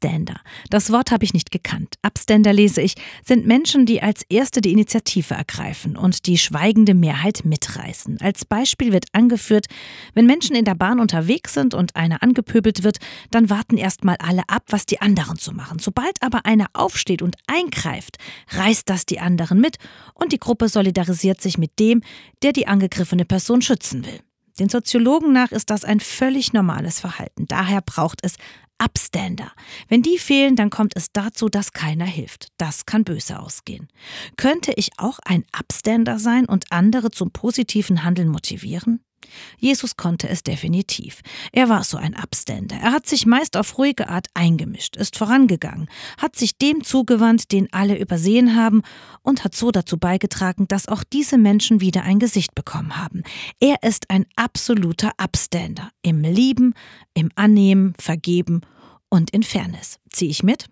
Upstander. Das Wort habe ich nicht gekannt. Upstander lese ich, sind Menschen, die als Erste die Initiative ergreifen und die schweigende Mehrheit mitreißen. Als Beispiel wird angeführt, wenn Menschen in der Bahn unterwegs sind und einer angepöbelt wird, dann warten erstmal alle ab, was die anderen zu machen. Sobald aber einer aufsteht und eingreift, reißt das die anderen mit und die Gruppe solidarisiert sich mit dem, der die angegriffene Person schützen will. Den Soziologen nach ist das ein völlig normales Verhalten. Daher braucht es Upstander. Wenn die fehlen, dann kommt es dazu, dass keiner hilft. Das kann böse ausgehen. Könnte ich auch ein Upstander sein und andere zum positiven Handeln motivieren? Jesus konnte es definitiv. Er war so ein Abständer. Er hat sich meist auf ruhige Art eingemischt, ist vorangegangen, hat sich dem zugewandt, den alle übersehen haben und hat so dazu beigetragen, dass auch diese Menschen wieder ein Gesicht bekommen haben. Er ist ein absoluter Abständer im Lieben, im Annehmen, Vergeben und in Fairness. Ziehe ich mit?